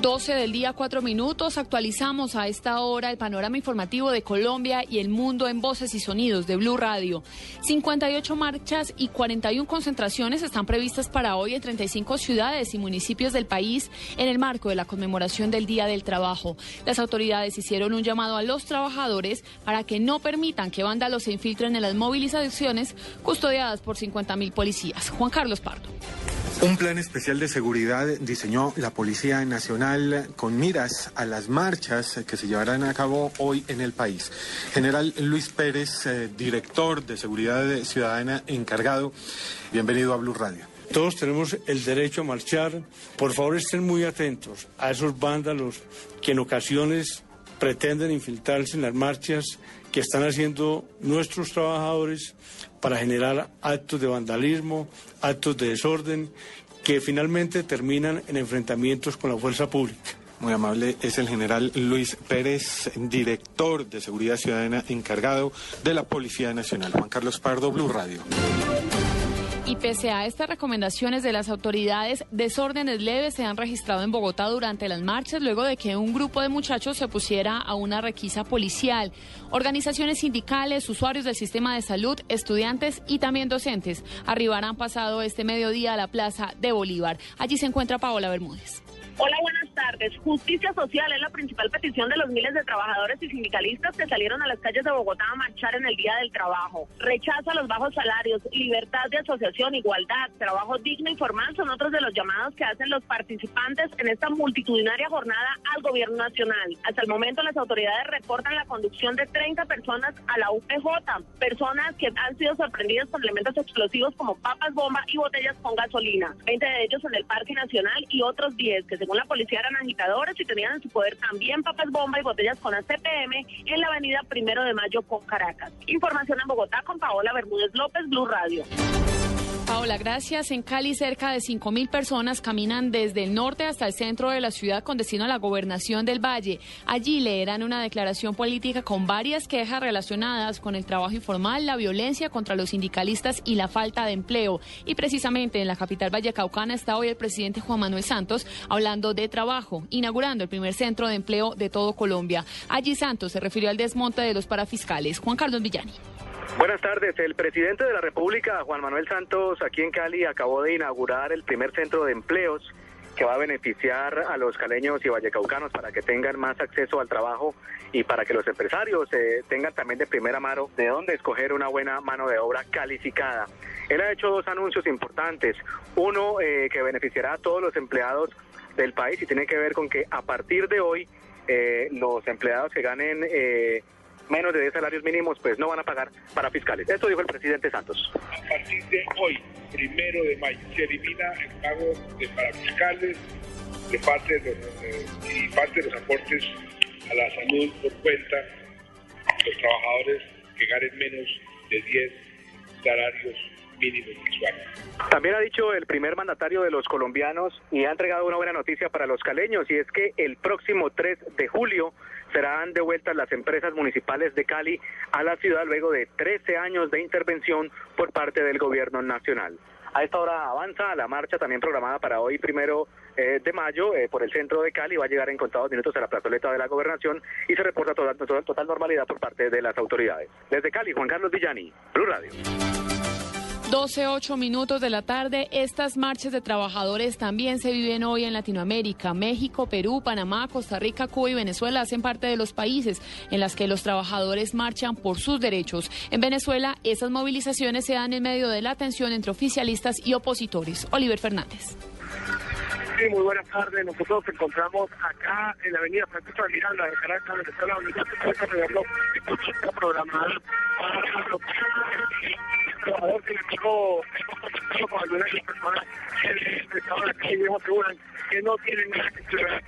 12 del día, 4 minutos. Actualizamos a esta hora el panorama informativo de Colombia y el mundo en voces y sonidos de Blue Radio. 58 marchas y 41 concentraciones están previstas para hoy en 35 ciudades y municipios del país en el marco de la conmemoración del Día del Trabajo. Las autoridades hicieron un llamado a los trabajadores para que no permitan que vándalos se infiltren en las movilizaciones custodiadas por 50.000 policías. Juan Carlos Pardo. Un plan especial de seguridad diseñó la Policía Nacional con miras a las marchas que se llevarán a cabo hoy en el país. General Luis Pérez, eh, director de Seguridad Ciudadana encargado, bienvenido a Blue Radio. Todos tenemos el derecho a marchar. Por favor, estén muy atentos a esos vándalos que en ocasiones pretenden infiltrarse en las marchas que están haciendo nuestros trabajadores para generar actos de vandalismo, actos de desorden, que finalmente terminan en enfrentamientos con la fuerza pública. Muy amable, es el general Luis Pérez, director de Seguridad Ciudadana encargado de la Policía Nacional. Juan Carlos Pardo, Blue Radio. Y pese a estas recomendaciones de las autoridades, desórdenes leves se han registrado en Bogotá durante las marchas luego de que un grupo de muchachos se pusiera a una requisa policial. Organizaciones sindicales, usuarios del sistema de salud, estudiantes y también docentes arribarán pasado este mediodía a la Plaza de Bolívar. Allí se encuentra Paola Bermúdez. Hola, buenas tardes. Justicia social es la principal petición de los miles de trabajadores y sindicalistas que salieron a las calles de Bogotá a marchar en el Día del Trabajo. Rechazo a los bajos salarios, libertad de asociación, igualdad, trabajo digno y formal son otros de los llamados que hacen los participantes en esta multitudinaria jornada al gobierno nacional. Hasta el momento las autoridades reportan la conducción de 30 personas a la UPJ, personas que han sido sorprendidas con elementos explosivos como papas bomba y botellas con gasolina. 20 de ellos en el Parque Nacional y otros 10 que se la policía eran agitadores y tenían en su poder también papas bomba y botellas con ACPM en la avenida Primero de Mayo con Caracas. Información en Bogotá con Paola Bermúdez López, Blue Radio. Paola, gracias. En Cali, cerca de 5.000 personas caminan desde el norte hasta el centro de la ciudad con destino a la gobernación del Valle. Allí leerán una declaración política con varias quejas relacionadas con el trabajo informal, la violencia contra los sindicalistas y la falta de empleo. Y precisamente en la capital vallecaucana está hoy el presidente Juan Manuel Santos hablando de trabajo, inaugurando el primer centro de empleo de todo Colombia. Allí Santos se refirió al desmonte de los parafiscales. Juan Carlos Villani. Buenas tardes. El presidente de la República, Juan Manuel Santos, aquí en Cali, acabó de inaugurar el primer centro de empleos que va a beneficiar a los caleños y vallecaucanos para que tengan más acceso al trabajo y para que los empresarios eh, tengan también de primera mano de dónde escoger una buena mano de obra calificada. Él ha hecho dos anuncios importantes. Uno eh, que beneficiará a todos los empleados del país y tiene que ver con que a partir de hoy eh, los empleados que ganen menos de 10 salarios mínimos, pues no van a pagar para fiscales. Esto dijo el presidente Santos. A partir de hoy, primero de mayo, se elimina el pago de parafiscales de parte de los, eh, y parte de los aportes a la salud por cuenta de los trabajadores que ganen menos de 10 salarios También ha dicho el primer mandatario de los colombianos y ha entregado una buena noticia para los caleños y es que el próximo 3 de julio serán devueltas las empresas municipales de Cali a la ciudad luego de 13 años de intervención por parte del gobierno nacional. A esta hora avanza la marcha también programada para hoy, primero eh, de mayo, eh, por el centro de Cali. Va a llegar en contados minutos a la plazoleta de la gobernación y se reporta total, total normalidad por parte de las autoridades. Desde Cali, Juan Carlos Villani, Blue Radio. 12, 8 minutos de la tarde. Estas marchas de trabajadores también se viven hoy en Latinoamérica. México, Perú, Panamá, Costa Rica, Cuba y Venezuela hacen parte de los países en las que los trabajadores marchan por sus derechos. En Venezuela, esas movilizaciones se dan en medio de la tensión entre oficialistas y opositores. Oliver Fernández. Sí, muy buenas tardes. Nosotros nos encontramos acá en la avenida Francisco de Miranda de Caracas, Venezuela, donde ya se encuentra programada para trabajador que le tocó con algunas de las personas que ellos aseguran que no tienen nada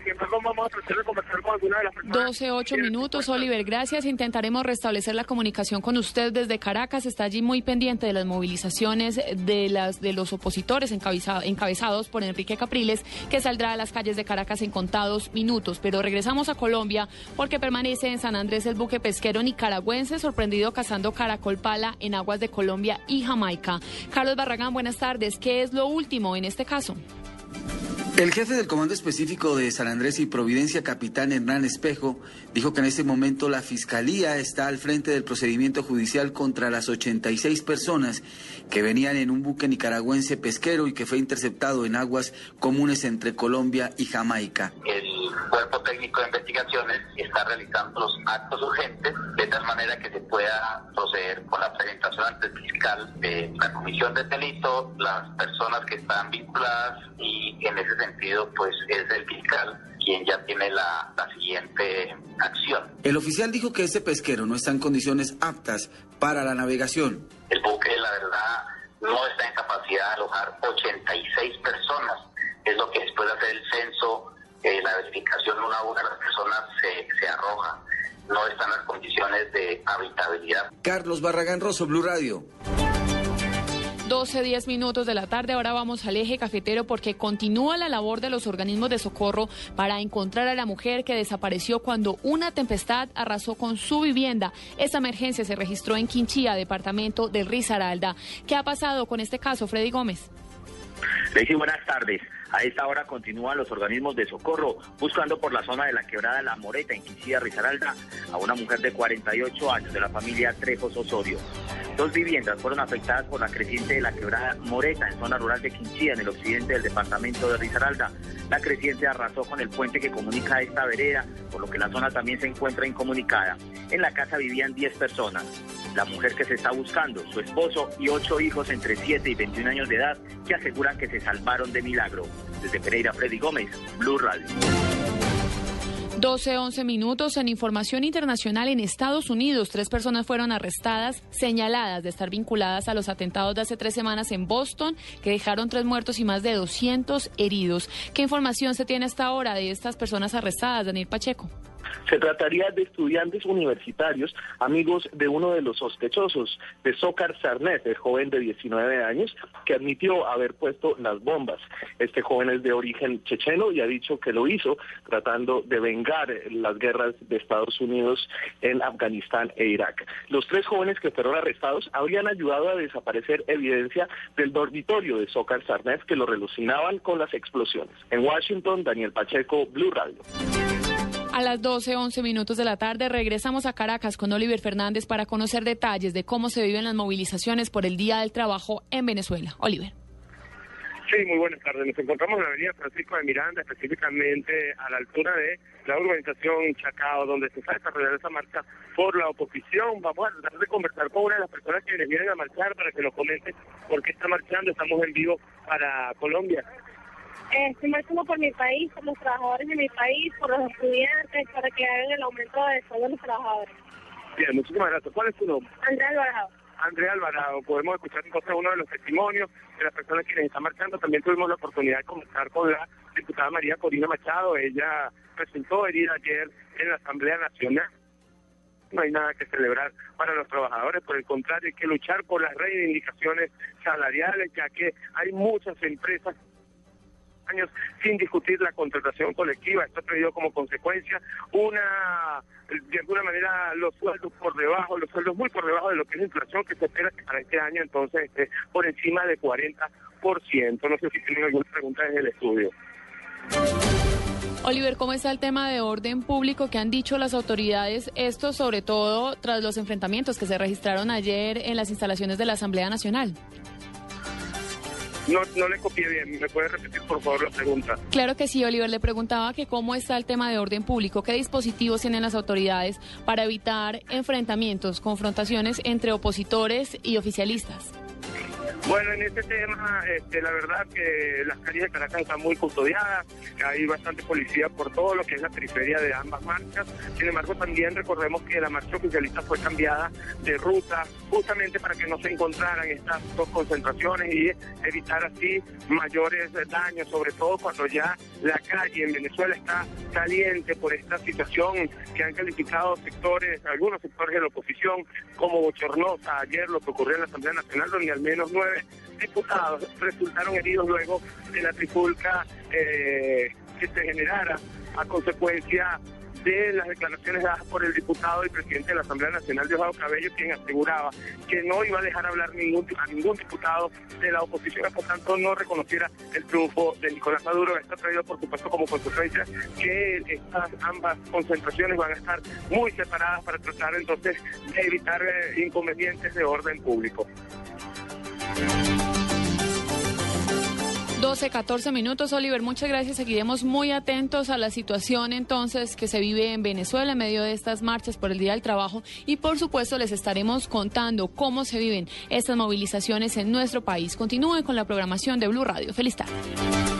que vamos a tratar de conversar con algunas de las personas. 12, 8 minutos, Oliver. Gracias. Intentaremos restablecer la comunicación con usted desde Caracas. Está allí muy pendiente de las movilizaciones de las de los opositores encabezados por Enrique Capriles, que saldrá a las calles de Caracas en contados minutos. Pero regresamos a Colombia porque permanece en San Andrés el buque pesquero nicaragüense sorprendido cazando caracol pala en aguas de Colombia y Jamaica. Carlos Barragán, buenas tardes. ¿Qué es lo último en este caso? El jefe del Comando Específico de San Andrés y Providencia, capitán Hernán Espejo, dijo que en este momento la Fiscalía está al frente del procedimiento judicial contra las 86 personas que venían en un buque nicaragüense pesquero y que fue interceptado en aguas comunes entre Colombia y Jamaica. El cuerpo técnico de investigaciones está realizando los actos urgentes de tal manera que se pueda proceder con la presentación ante el fiscal de la comisión de delito, las personas que están vinculadas y en ese sentido pues es el fiscal quien ya tiene la, la siguiente acción. El oficial dijo que ese pesquero no está en condiciones aptas para la navegación. El buque, la verdad, no está en capacidad de alojar 86 personas. Es lo que después de hacer el censo, eh, la verificación una a una, las personas se, se arrojan. No están las condiciones de habitabilidad. Carlos Barragán Rosso, Blue Radio. 12, 10 minutos de la tarde. Ahora vamos al eje cafetero porque continúa la labor de los organismos de socorro para encontrar a la mujer que desapareció cuando una tempestad arrasó con su vivienda. Esta emergencia se registró en Quinchía, departamento del Risaralda. ¿Qué ha pasado con este caso, Freddy Gómez? Le buenas tardes. A esta hora continúan los organismos de socorro buscando por la zona de la quebrada La Moreta en Quinchía, Risaralda a una mujer de 48 años de la familia Trejos Osorio. Dos viviendas fueron afectadas por la creciente de la quebrada Moreta en zona rural de Quinchía, en el occidente del departamento de Risaralda. La creciente arrasó con el puente que comunica esta vereda, por lo que la zona también se encuentra incomunicada. En la casa vivían 10 personas. La mujer que se está buscando, su esposo y ocho hijos entre 7 y 21 años de edad, que aseguran que se salvaron de milagro. Desde Pereira, Freddy Gómez, Blue Radio. 12, 11 minutos. En información internacional en Estados Unidos, tres personas fueron arrestadas, señaladas de estar vinculadas a los atentados de hace tres semanas en Boston, que dejaron tres muertos y más de 200 heridos. ¿Qué información se tiene hasta ahora de estas personas arrestadas, Daniel Pacheco? Se trataría de estudiantes universitarios, amigos de uno de los sospechosos, de Sokar Sarnet, el joven de 19 años, que admitió haber puesto las bombas. Este joven es de origen checheno y ha dicho que lo hizo tratando de vengar las guerras de Estados Unidos en Afganistán e Irak. Los tres jóvenes que fueron arrestados habrían ayudado a desaparecer evidencia del dormitorio de Sokar Sarnet que lo relucinaban con las explosiones. En Washington, Daniel Pacheco, Blue Radio. A las 12, 11 minutos de la tarde regresamos a Caracas con Oliver Fernández para conocer detalles de cómo se viven las movilizaciones por el Día del Trabajo en Venezuela. Oliver. Sí, muy buenas tardes. Nos encontramos en la avenida Francisco de Miranda, específicamente a la altura de la urbanización Chacao, donde se está desarrollando esa marcha por la oposición. Vamos a tratar de conversar con una de las personas que vienen a marchar para que nos comente por qué está marchando. Estamos en vivo para Colombia. Estoy marchando por mi país, por los trabajadores de mi país, por los estudiantes, para que hagan el aumento de sueldo de los trabajadores. Bien, muchísimas gracias. ¿Cuál es tu nombre? Andrea Alvarado. Andrea Alvarado, podemos escuchar entonces uno de los testimonios de las personas que están marchando. También tuvimos la oportunidad de conversar con la diputada María Corina Machado. Ella presentó herida ayer en la Asamblea Nacional. No hay nada que celebrar para los trabajadores, por el contrario, hay que luchar por las reivindicaciones salariales, ya que hay muchas empresas sin discutir la contratación colectiva. Esto ha traído como consecuencia una, de alguna manera, los sueldos por debajo, los sueldos muy por debajo de lo que es la inflación que se espera que para este año entonces esté por encima de 40%. No sé si tienen alguna pregunta desde el estudio. Oliver, ¿cómo está el tema de orden público que han dicho las autoridades? Esto sobre todo tras los enfrentamientos que se registraron ayer en las instalaciones de la Asamblea Nacional. No, no le copié bien. ¿Me puede repetir, por favor, la pregunta? Claro que sí, Oliver. Le preguntaba que cómo está el tema de orden público, qué dispositivos tienen las autoridades para evitar enfrentamientos, confrontaciones entre opositores y oficialistas. Bueno, en este tema, este, la verdad que las calles de Caracas están muy custodiadas, hay bastante policía por todo lo que es la periferia de ambas marchas. Sin embargo, también recordemos que la marcha oficialista fue cambiada de ruta justamente para que no se encontraran estas dos concentraciones y evitar así mayores daños, sobre todo cuando ya la calle en Venezuela está caliente por esta situación que han calificado sectores, algunos sectores de la oposición como bochornosa. Ayer lo que ocurrió en la Asamblea Nacional, donde al menos nueve diputados resultaron heridos luego de la trifulca eh, que se generara a consecuencia de las declaraciones dadas por el diputado y presidente de la Asamblea Nacional, Diosdado Cabello, quien aseguraba que no iba a dejar hablar a ningún diputado de la oposición, por tanto no reconociera el triunfo de Nicolás Maduro. Esto ha traído, por supuesto, como consecuencia que estas ambas concentraciones van a estar muy separadas para tratar entonces de evitar eh, inconvenientes de orden público. 12, 14 minutos, Oliver. Muchas gracias. Seguiremos muy atentos a la situación entonces que se vive en Venezuela en medio de estas marchas por el Día del Trabajo y por supuesto les estaremos contando cómo se viven estas movilizaciones en nuestro país. Continúen con la programación de Blue Radio. Feliz tarde.